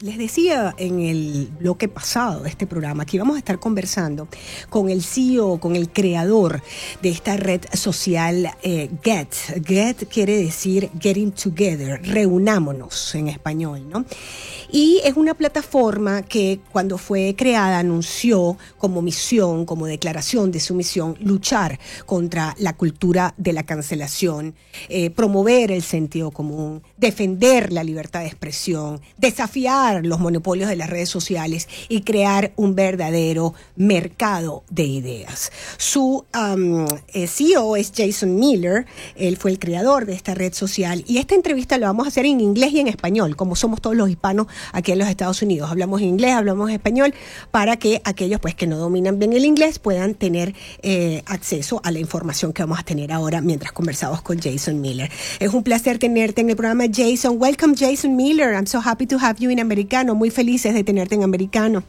Les decía en el bloque pasado de este programa que íbamos a estar conversando con el CEO, con el creador de esta red social eh, Get. Get quiere decir Getting Together, reunámonos en español, ¿no? Y es una plataforma que cuando fue creada anunció como misión, como declaración de su misión, luchar contra la cultura de la cancelación, eh, promover el sentido común, defender la libertad de expresión, desafiar los monopolios de las redes sociales y crear un verdadero mercado de ideas. Su um, eh, CEO es Jason Miller, él fue el creador de esta red social y esta entrevista la vamos a hacer en inglés y en español, como somos todos los hispanos aquí en los Estados Unidos. Hablamos inglés, hablamos español, para que aquellos pues que no dominan bien el inglés puedan tener eh, acceso a la información que vamos a tener ahora mientras conversamos con Jason Miller. Es un placer tenerte en el programa Jason. Welcome Jason Miller. I'm so happy to have you in America. Americano, muy felices de tenerte en americano.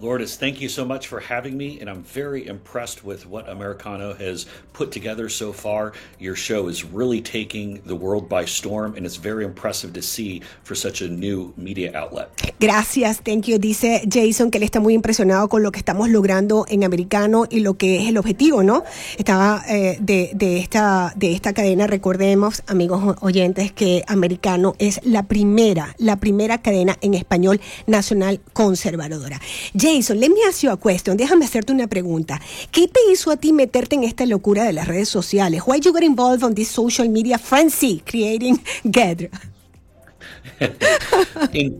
Lourdes, thank you so much for having me, and I'm very impressed with what Americano has put together so far. Your show is really taking the world by storm, and it's very impressive to see for such a new media outlet. Gracias, thank you. Dice Jason que él está muy impresionado con lo que estamos logrando en Americano y lo que es el objetivo, ¿no? Estaba eh, de, de, esta, de esta cadena, recordemos, amigos oyentes, que Americano es la primera, la primera cadena en español nacional conservadora. Jason, let me ask you a question. Déjame hacerte una pregunta. ¿Qué te hizo a ti meterte en esta locura de las redes sociales? Why you got involved on this social media frenzy creating Get? in,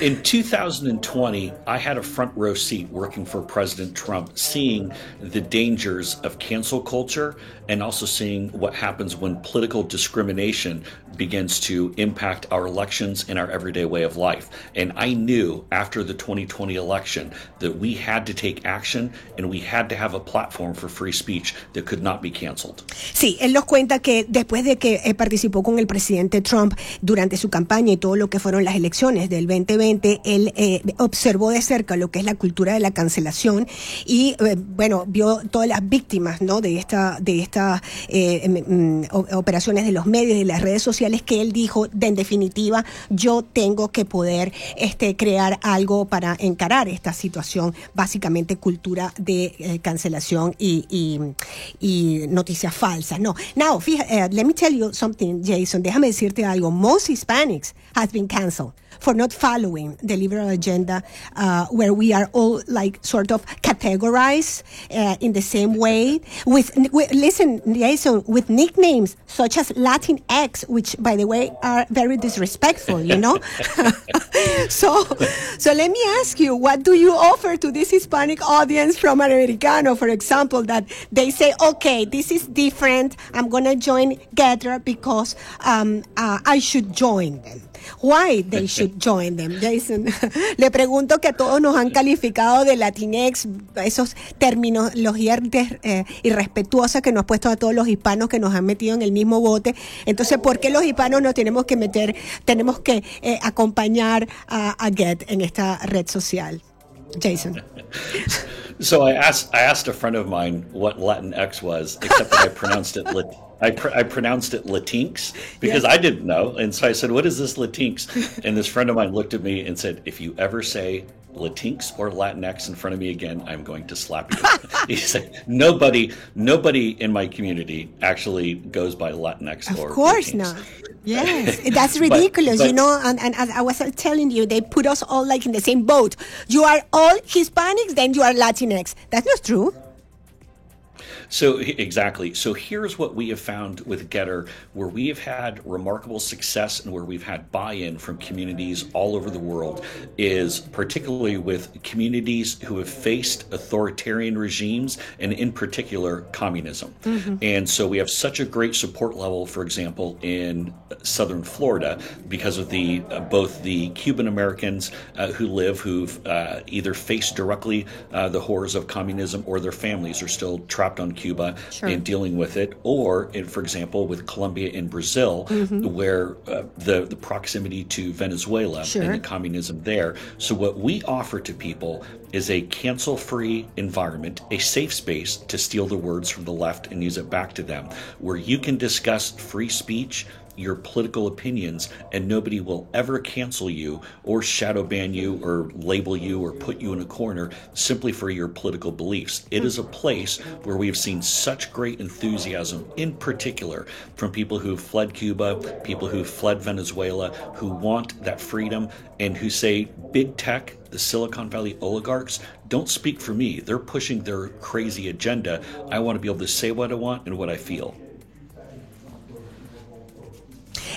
in 2020, I had a front row seat working for President Trump, seeing the dangers of cancel culture and also seeing what happens when political discrimination begins to impact our elections and our everyday way of life. And I knew after the 2020 election that we had to take action and we had to have a platform for free speech that could not be canceled. Sí, él nos cuenta que después de que eh, participó con el presidente Trump durante su campaña y todo lo que fueron las elecciones del 2020, él eh, observó de cerca lo que es la cultura de la cancelación y eh, bueno, vio todas las víctimas, ¿no? de esta de estas eh, mm, operaciones de los medios y las redes sociales que él dijo, de, en definitiva, yo tengo que poder este, crear algo para encarar esta situación, básicamente cultura de eh, cancelación y, y, y, noticias falsas. No, now, fíjate, uh, let me tell you something, Jason, déjame decirte algo. Most Hispanics has been canceled. For not following the liberal agenda, uh, where we are all like sort of categorized uh, in the same way. With, with listen, Jason, with nicknames such as Latin X, which by the way are very disrespectful, you know. so, so let me ask you, what do you offer to this Hispanic audience from Americano, for example, that they say, okay, this is different. I'm gonna join Gettr because um, uh, I should join them. why they should join them. Jason, le pregunto que a todos nos han calificado de Latinex, esos terminologías eh, irrespetuosas que nos ha puesto a todos los hispanos que nos han metido en el mismo bote. Entonces, ¿por qué los hispanos nos tenemos que meter, tenemos que eh, acompañar a, a Get en esta red social? Jason. So I asked I asked a friend of mine what Latinx was, except that I pronounced it lit. I, pr- I pronounced it Latinx because yes. I didn't know. And so I said, What is this Latinx? and this friend of mine looked at me and said, If you ever say Latinx or Latinx in front of me again, I'm going to slap you. he said, Nobody, nobody in my community actually goes by Latinx of or course Latinx. not. Yes, that's ridiculous, but, but, you know. And, and as I was telling you, they put us all like in the same boat. You are all Hispanics, then you are Latinx. That's not true. So exactly. So here's what we have found with Gettr, where we have had remarkable success and where we've had buy-in from communities all over the world, is particularly with communities who have faced authoritarian regimes and in particular communism. Mm-hmm. And so we have such a great support level, for example, in southern Florida because of the uh, both the Cuban Americans uh, who live who've uh, either faced directly uh, the horrors of communism or their families are still trapped on Cuba sure. and dealing with it, or, in, for example, with Colombia and Brazil, mm-hmm. where uh, the, the proximity to Venezuela sure. and the communism there. So, what we offer to people is a cancel free environment, a safe space to steal the words from the left and use it back to them, where you can discuss free speech your political opinions, and nobody will ever cancel you or shadow ban you or label you or put you in a corner simply for your political beliefs. It is a place where we've seen such great enthusiasm, in particular from people who fled Cuba, people who fled Venezuela, who want that freedom, and who say big tech, the Silicon Valley oligarchs, don't speak for me. They're pushing their crazy agenda. I want to be able to say what I want and what I feel.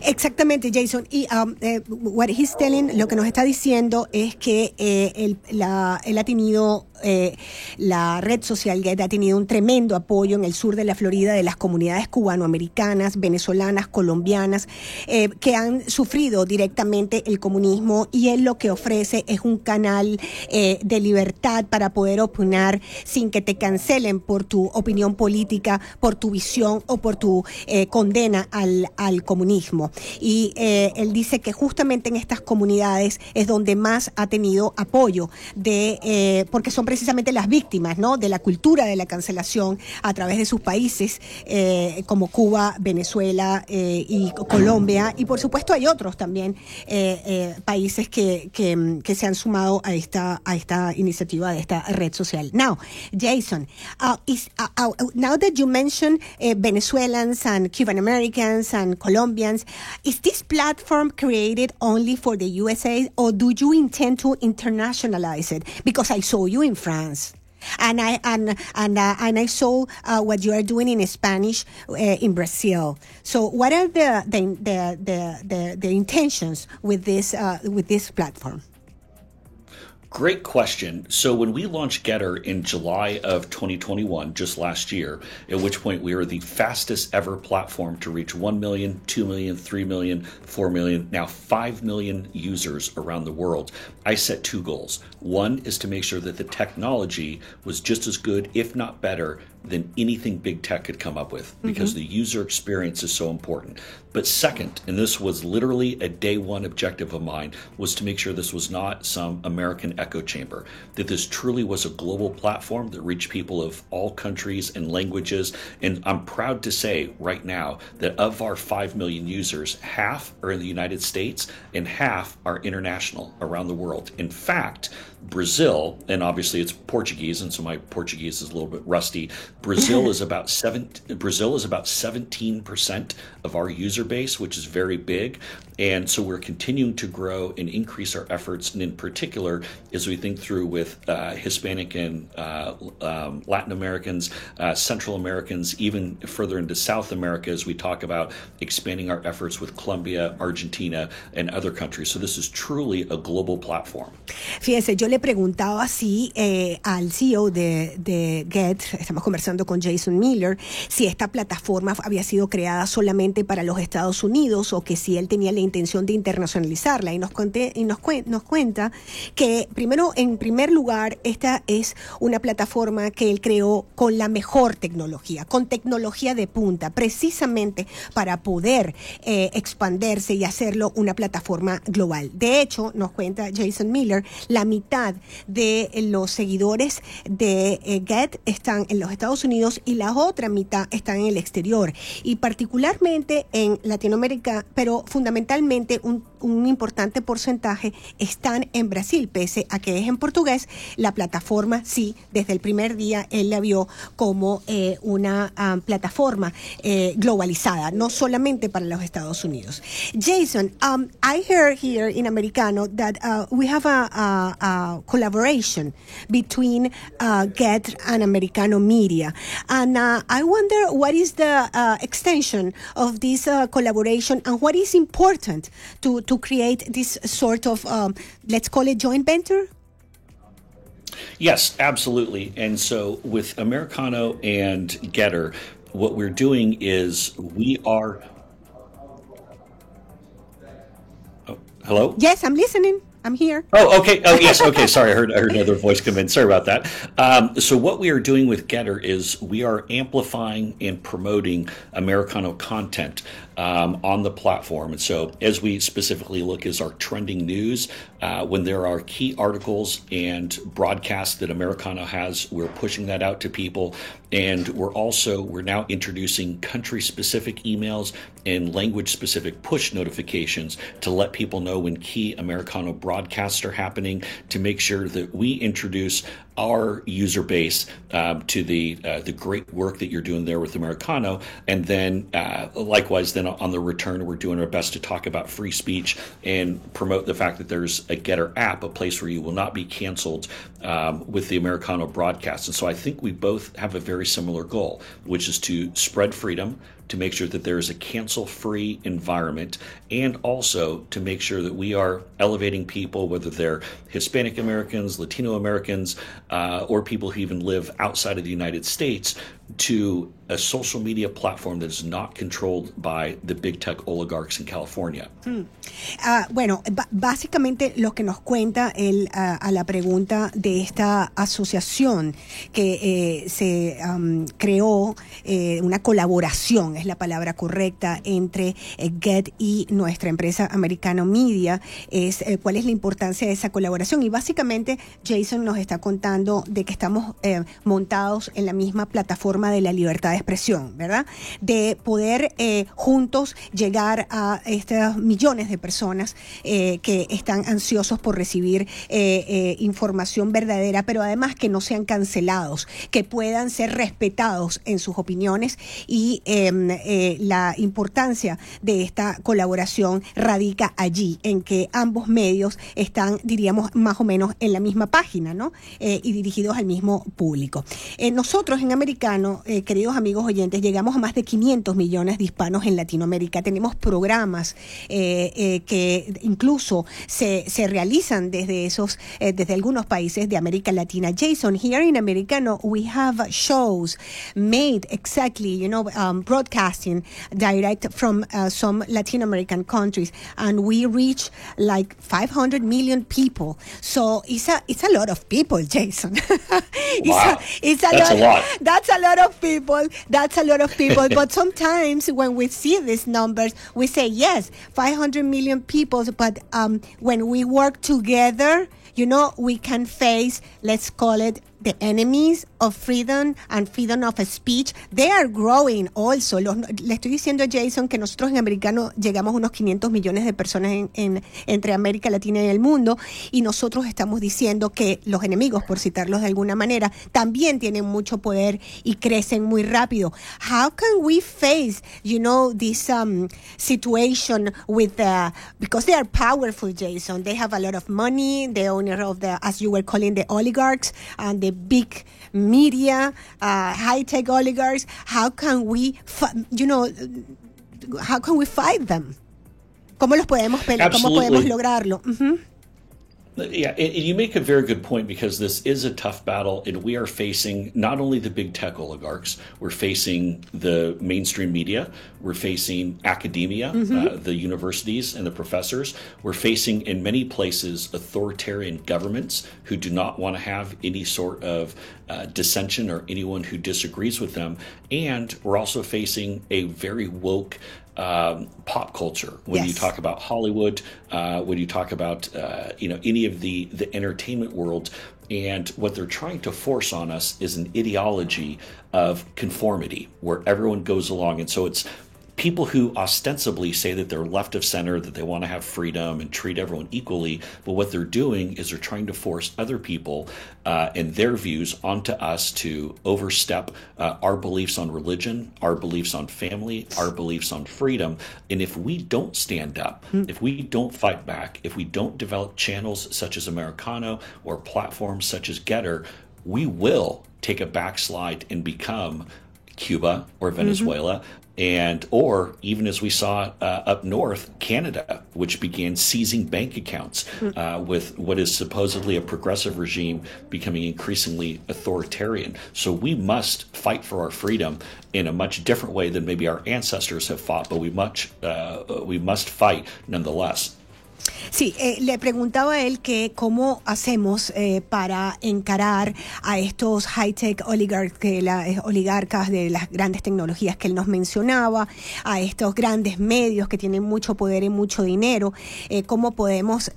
Exactamente, Jason. Y um, eh, what he's telling, lo que nos está diciendo es que eh, él, la, él ha tenido eh, la red social Get ha tenido un tremendo apoyo en el sur de la Florida de las comunidades cubanoamericanas, venezolanas, colombianas, eh, que han sufrido directamente el comunismo y él lo que ofrece es un canal eh, de libertad para poder opinar sin que te cancelen por tu opinión política, por tu visión o por tu condena al, al, comunismo. Y él dice que justamente en estas comunidades es donde más ha tenido apoyo de, porque son precisamente las víctimas ¿no? de la cultura de la cancelación a través de sus países eh, como Cuba, Venezuela eh, y Colombia. Y por supuesto hay otros también eh, países que, que, que, se han sumado a esta, a esta iniciativa de esta red social. Now, Jason, uh, uh, uh, now that you mentioned Venezuelans and Cuban Americans and Colombians, is this platform created only for the USA or do you intend to internationalize it? Because I saw you in France. And I and and uh, and I saw uh, what you are doing in Spanish uh, in Brazil. So, what are the the the the, the, the intentions with this uh, with this platform? Great question. So, when we launched Gettr in July of 2021, just last year, at which point we were the fastest ever platform to reach 1 million, 2 million, 3 million, 4 million, now 5 million users around the world, I set two goals. One is to make sure that the technology was just as good, if not better, than anything big tech could come up with because mm-hmm. the user experience is so important. But second, and this was literally a day one objective of mine, was to make sure this was not some American echo chamber, that this truly was a global platform that reached people of all countries and languages. And I'm proud to say right now that of our 5 million users, half are in the United States and half are international around the world. In fact, Brazil, and obviously it's Portuguese, and so my Portuguese is a little bit rusty. Brazil is about seven. Brazil is about seventeen percent of our user base, which is very big, and so we're continuing to grow and increase our efforts, and in particular, as we think through with uh, Hispanic and uh, um, Latin Americans, uh, Central Americans, even further into South America, as we talk about expanding our efforts with Colombia, Argentina, and other countries. So this is truly a global platform. Fíjese, yo le preguntaba si eh, al CEO de, de Get, estamos conversando con Jason Miller, si esta plataforma había sido creada solamente para los Estados Unidos o que si él tenía la intención de internacionalizarla y nos, conté, y nos, nos cuenta que primero, en primer lugar, esta es una plataforma que él creó con la mejor tecnología, con tecnología de punta, precisamente para poder eh, expandirse y hacerlo una plataforma global. De hecho, nos cuenta Jason Miller, la mitad de los seguidores de eh, Get están en los Estados Unidos y la otra mitad están en el exterior y particularmente en Latinoamérica, pero fundamentalmente un, importante porcentaje están en Brasil, pese a que es en portugués, la plataforma sí, desde el primer día él la vio como eh, una um, plataforma eh, globalizada, no solamente para los Estados Unidos. Jason, um, I heard here in Americano that uh, we have a, a, collaboration between uh, Get and Americano Media, and uh, I wonder what is the uh, extension of this uh, collaboration and what is important important to, to create this sort of, um, let's call it joint venture? Yes, absolutely. And so with Americano and Gettr, what we're doing is we are. Oh, hello? Yes, I'm listening. I'm here. Oh, okay. Oh, yes. Okay. Sorry, I heard I heard another voice come in. Sorry about that. Um, so what we are doing with Gettr is we are amplifying and promoting Americano content um, on the platform. And so as we specifically look as our trending news, uh, when there are key articles and broadcasts that Americano has, we're pushing that out to people. And we're also we're now introducing country specific emails and language specific push notifications to let people know when key Americano broadcasts are happening to make sure that we introduce our user base um, to the uh, the great work that you're doing there with Americano, and then uh, likewise, then on the return, we're doing our best to talk about free speech and promote the fact that there's a Gettr app, a place where you will not be canceled um, with the Americano broadcast. And so I think we both have a very similar goal, which is to spread freedom to make sure that there is a cancel free environment and also to make sure that we are elevating people, whether they're Hispanic Americans, Latino Americans, uh, or people who even live outside of the United States, to a social media platform that is not controlled by the big tech oligarchs in California. Hmm. Uh, bueno, básicamente lo que nos cuenta él uh, a la pregunta de esta asociación que eh, se um, creó, eh, una colaboración, es la palabra correcta, entre eh, Get y nuestra empresa Americano Media, es eh, cuál es la importancia de esa colaboración. Y básicamente Jason nos está contando de que estamos eh, montados en la misma plataforma de la libertad de expresión, ¿verdad? De poder eh, juntos llegar a estos millones de personas eh, que están ansiosos por recibir eh, información verdadera, pero además que no sean cancelados, que puedan ser respetados en sus opiniones y em, la importancia de esta colaboración radica allí, en que ambos medios están, diríamos, más o menos en la misma página, ¿no? y dirigidos al mismo público. nosotros en Americano, queridos amigos oyentes, llegamos a más de 500 millones de hispanos en Latinoamérica. Tenemos programas eh, eh, que incluso se, se realizan desde esos, eh, desde algunos países de América Latina. Jason, here in Americano, we have shows made exactly, you know, um, broadcasting direct from uh, some Latin American countries, and we reach like 500 million people. So it's a it's a lot of people, Jason. it's wow. a, it's a that's lot, a lot. That's a lot of people. That's a lot of people. but sometimes when we see these numbers, we say, yes, 500 million people. But um, when we work together, you know, we can face, let's call it the enemies of freedom and freedom of speech, they are growing also. le estoy diciendo a Jason que nosotros en americano llegamos unos 500 millones de personas en, entre América Latina y el mundo y nosotros estamos diciendo que los enemigos, por citarlos de alguna manera, también tienen mucho poder y crecen muy rápido. How can we face, you know, this um, situation with the, because they are powerful, Jason, they have a lot of money, the owner of the, as you were calling the oligarchs and the big media, uh, high tech oligarchs. How can we, you know, how can we fight them? ¿Cómo los podemos pelear? ¿Cómo podemos lograrlo? Uh -huh. Yeah, and you make a very good point because this is a tough battle, and we are facing not only the big tech oligarchs, we're facing the mainstream media, we're facing academia, mm-hmm. uh, the universities and the professors, we're facing in many places authoritarian governments who do not want to have any sort of uh, dissension or anyone who disagrees with them, and we're also facing a very woke um, pop culture when yes. you talk about Hollywood, uh, when you talk about uh, you know any of the the entertainment world, and what they're trying to force on us is an ideology of conformity where everyone goes along, and so it's people who ostensibly say that they're left of center, that they want to have freedom and treat everyone equally, but what they're doing is they're trying to force other people uh, and their views onto us to overstep uh, our beliefs on religion, our beliefs on family, our beliefs on freedom. And if we don't stand up, mm. if we don't fight back, if we don't develop channels such as Americano or platforms such as Gettr, we will take a backslide and become Cuba or mm-hmm. Venezuela, mm-hmm and or even as we saw uh, up north, Canada, which began seizing bank accounts hmm. uh, with what is supposedly a progressive regime becoming increasingly authoritarian. So we must fight for our freedom in a much different way than maybe our ancestors have fought, but we much uh, we must fight nonetheless. Sí, eh, le preguntaba a él que cómo hacemos eh, para encarar a estos high-tech eh, oligarcas de las grandes tecnologías que él nos mencionaba, a estos grandes medios que tienen mucho poder y mucho dinero, cómo podemos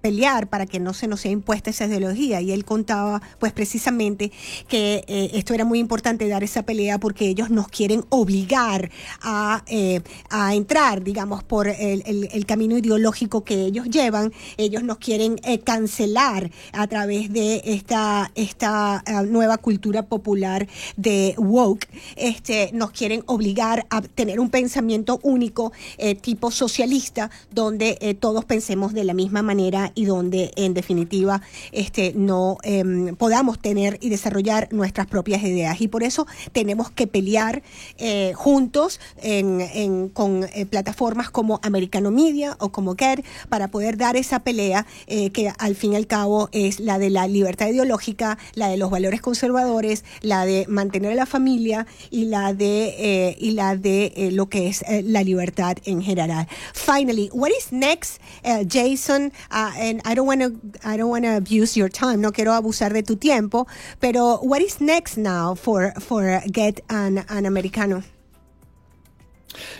pelear para que no se nos sea impuesta esa ideología. Y él contaba, pues precisamente, que eh, esto era muy importante dar esa pelea porque ellos nos quieren obligar a, eh, a entrar, digamos, por el, el, camino ideológico que ellos llevan. Ellos nos quieren eh, cancelar a través de esta, esta nueva cultura popular de woke. Este, nos quieren obligar a tener un pensamiento único tipo socialista donde todos pensemos de la misma manera y donde en definitiva este, no em, podamos tener y desarrollar nuestras propias ideas. Y por eso tenemos que pelear eh, juntos con eh, plataformas como Americano Media o como Get para poder dar esa pelea eh, que al fin y al cabo es la de la libertad ideológica, la de los valores conservadores, la de mantener a la familia y la de, y la de lo que es la libertad en general. Finally, what is next, Jason? Uh, and I don't want to I don't want to abuse your time. No quiero abusar de tu tiempo. Pero what is next now for for Get an, an Americano?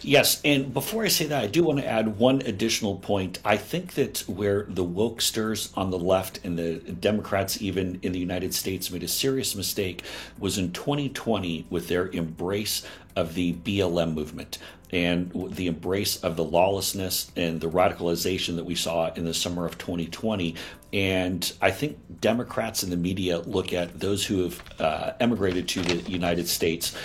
Yes, and before I say that, I do want to add one additional point. I think that where the wokesters on the left and the Democrats, even in the United States, made a serious mistake was in 2020 with their embrace of the BLM movement and the embrace of the lawlessness and the radicalization that we saw in the summer of 2020. And I think Democrats in the media look at those who have uh, emigrated to the United States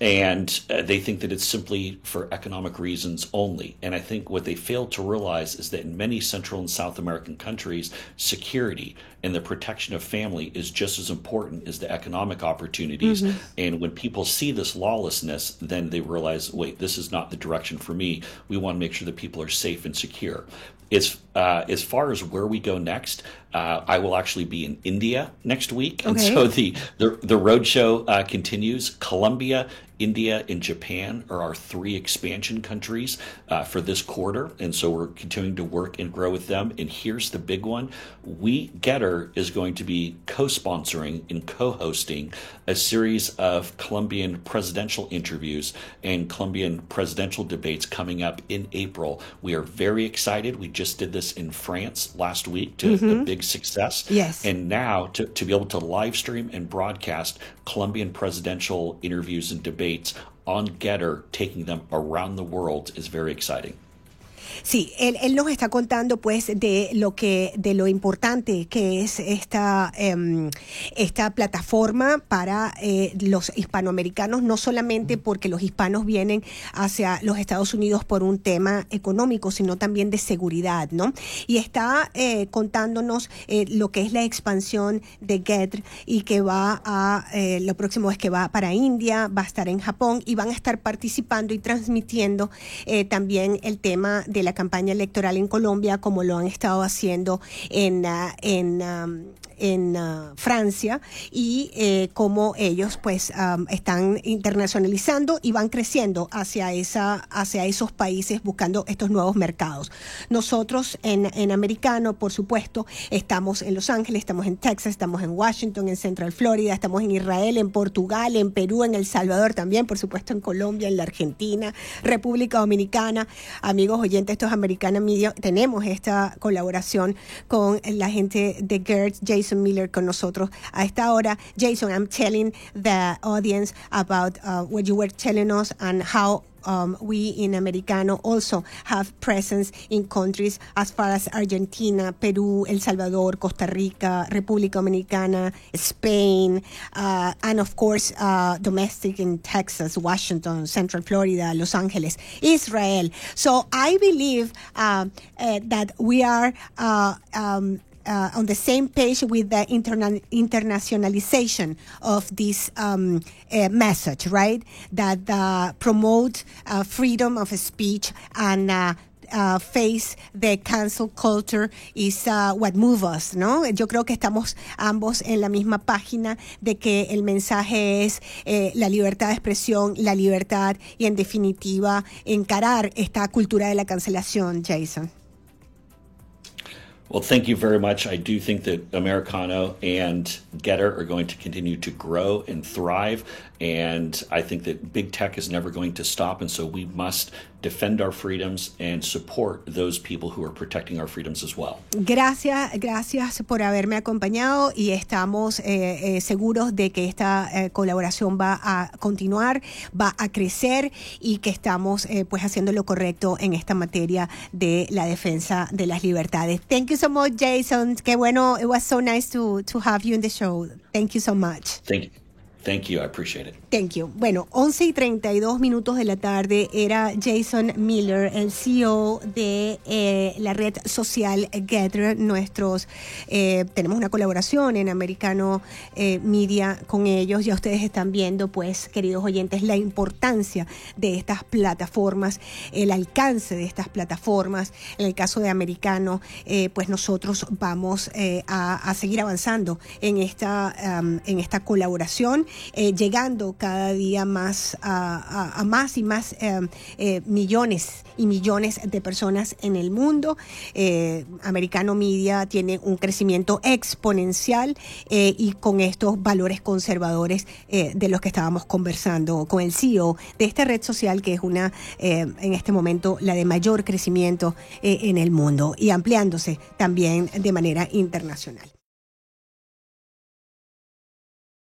and uh, they think that it's simply for economic reasons only. And I think what they fail to realize is that in many Central and South American countries, security and the protection of family is just as important as the economic opportunities. Mm-hmm. And when people see this lawlessness, then they realize, wait, this is not the direction for me. We want to make sure that people are safe and secure. As uh, as far as where we go next, uh, I will actually be in India next week, okay. and so the the, the road show uh, continues. Colombia, India, and Japan are our three expansion countries uh, for this quarter, and so we're continuing to work and grow with them. And here's the big one: We Gettr is going to be co-sponsoring and co-hosting a series of Colombian presidential interviews and Colombian presidential debates coming up in April. We are very excited. We just did this in France last week to mm-hmm. a big success. Yes. And now to, to be able to live stream and broadcast Colombian presidential interviews and debates on Gettr, taking them around the world is very exciting. Sí, él, él, nos está contando pues de lo que, de lo importante que es esta, eh, esta plataforma para eh, los hispanoamericanos, no solamente porque los hispanos vienen hacia los Estados Unidos por un tema económico, sino también de seguridad, ¿no? Y está eh, contándonos eh, lo que es la expansión de Get y que va a, eh, lo próximo es que va para India, va a estar en Japón y van a estar participando y transmitiendo eh, también el tema de la campaña electoral en Colombia, como lo han estado haciendo en, uh, en, en uh, Francia y eh, cómo ellos pues um, están internacionalizando y van creciendo hacia esa hacia esos países buscando estos nuevos mercados. Nosotros en, en americano, por supuesto, estamos en Los Ángeles, estamos en Texas, estamos en Washington, en Central Florida, estamos en Israel, en Portugal, en Perú, en El Salvador también, por supuesto en Colombia, en la Argentina, República Dominicana. Amigos oyentes, estos americanos Media, tenemos esta colaboración con la gente de Gert Jason Jason Miller con nosotros a esta hora. Jason, I'm telling the audience about uh, what you were telling us and how um, we in Americano also have presence in countries as far as Argentina, Peru, El Salvador, Costa Rica, República Dominicana, Spain, uh, and of course uh, domestic in Texas, Washington, Central Florida, Los Angeles, Israel. So I believe uh, uh that we are uh, um, uh, on the same page with the interna- internationalization of this um, uh, message, right? That uh, promote uh, freedom of speech and uh, uh, face the cancel culture is uh, what move us, ¿no? Yo creo que estamos ambos en la misma página de que el mensaje es eh, la libertad de expresión, la libertad y en definitiva encarar esta cultura de la cancelación, Jason. Well, thank you very much. I do think that Americano and Gettr are going to continue to grow and thrive. And I think that big tech is never going to stop. And so we must defend our freedoms and support those people who are protecting our freedoms as well. Gracias, gracias por haberme acompañado y estamos eh, eh, seguros de que esta eh, colaboración va a continuar, va a crecer y que estamos eh, pues haciendo lo correcto en esta materia de la defensa de las libertades. Thank you so much, Jason. Qué bueno. It was so nice to, to have you in the show. Thank you so much. Thank you. Thank you. I appreciate it. Thank you. Bueno, 11 y 32 minutos de la tarde era Jason Miller, el CEO de eh, la red social Gather. Nuestros, eh, tenemos una colaboración en Americano eh, Media con ellos. Ya ustedes están viendo, pues, queridos oyentes, la importancia de estas plataformas, el alcance de estas plataformas. En el caso de Americano, eh, pues nosotros vamos a, a, seguir avanzando en esta, um, en esta colaboración llegando cada día más a, a, más y más eh, eh, millones y millones de personas en el mundo. Eh, Americano Media tiene un crecimiento exponencial y con estos valores conservadores de los que estábamos conversando con el CEO de esta red social que es una en este momento la de mayor crecimiento en el mundo y ampliándose también de manera internacional.